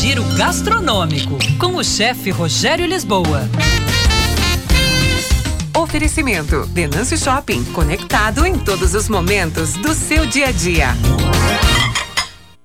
Giro gastronômico com o chefe Rogério Lisboa. Oferecimento: Denâncio Shopping, conectado em todos os momentos do seu dia a dia.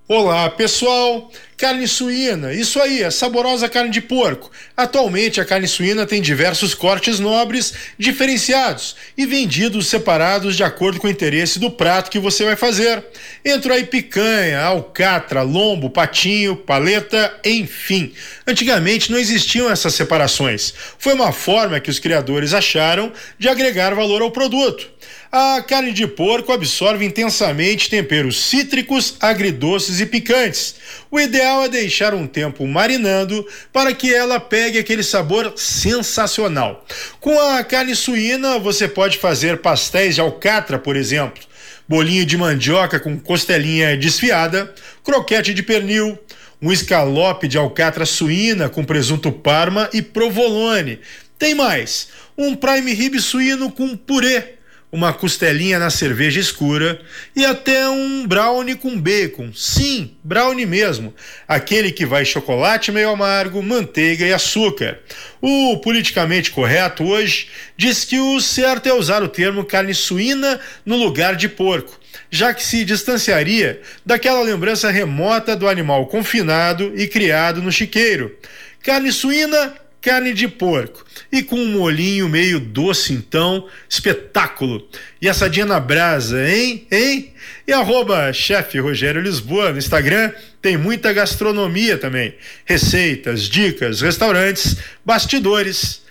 Olá, pessoal! Carne suína, isso aí, a saborosa carne de porco. Atualmente, a carne suína tem diversos cortes nobres diferenciados e vendidos separados de acordo com o interesse do prato que você vai fazer. Entra aí picanha, alcatra, lombo, patinho, paleta, enfim. Antigamente não existiam essas separações. Foi uma forma que os criadores acharam de agregar valor ao produto. A carne de porco absorve intensamente temperos cítricos, agridoces e picantes. O ideal é deixar um tempo marinando para que ela pegue aquele sabor sensacional. Com a carne suína, você pode fazer pastéis de alcatra, por exemplo, bolinho de mandioca com costelinha desfiada, croquete de pernil, um escalope de alcatra suína com presunto parma e provolone. Tem mais, um prime rib suíno com purê uma costelinha na cerveja escura e até um brownie com bacon. Sim, brownie mesmo. Aquele que vai chocolate meio amargo, manteiga e açúcar. O politicamente correto hoje diz que o certo é usar o termo carne suína no lugar de porco, já que se distanciaria daquela lembrança remota do animal confinado e criado no chiqueiro. Carne suína carne de porco e com um molinho meio doce, então, espetáculo. E assadinha na brasa, hein? Hein? E arroba chefe Rogério Lisboa no Instagram tem muita gastronomia também. Receitas, dicas, restaurantes, bastidores.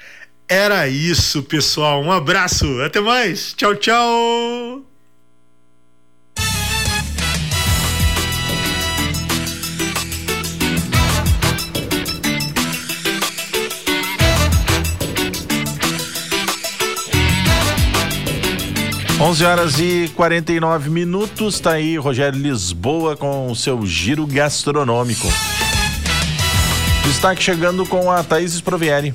Era isso, pessoal. Um abraço, até mais. Tchau, tchau. 11 horas e 49 minutos, tá aí Rogério Lisboa com o seu giro gastronômico. Destaque chegando com a Thaís Provieri.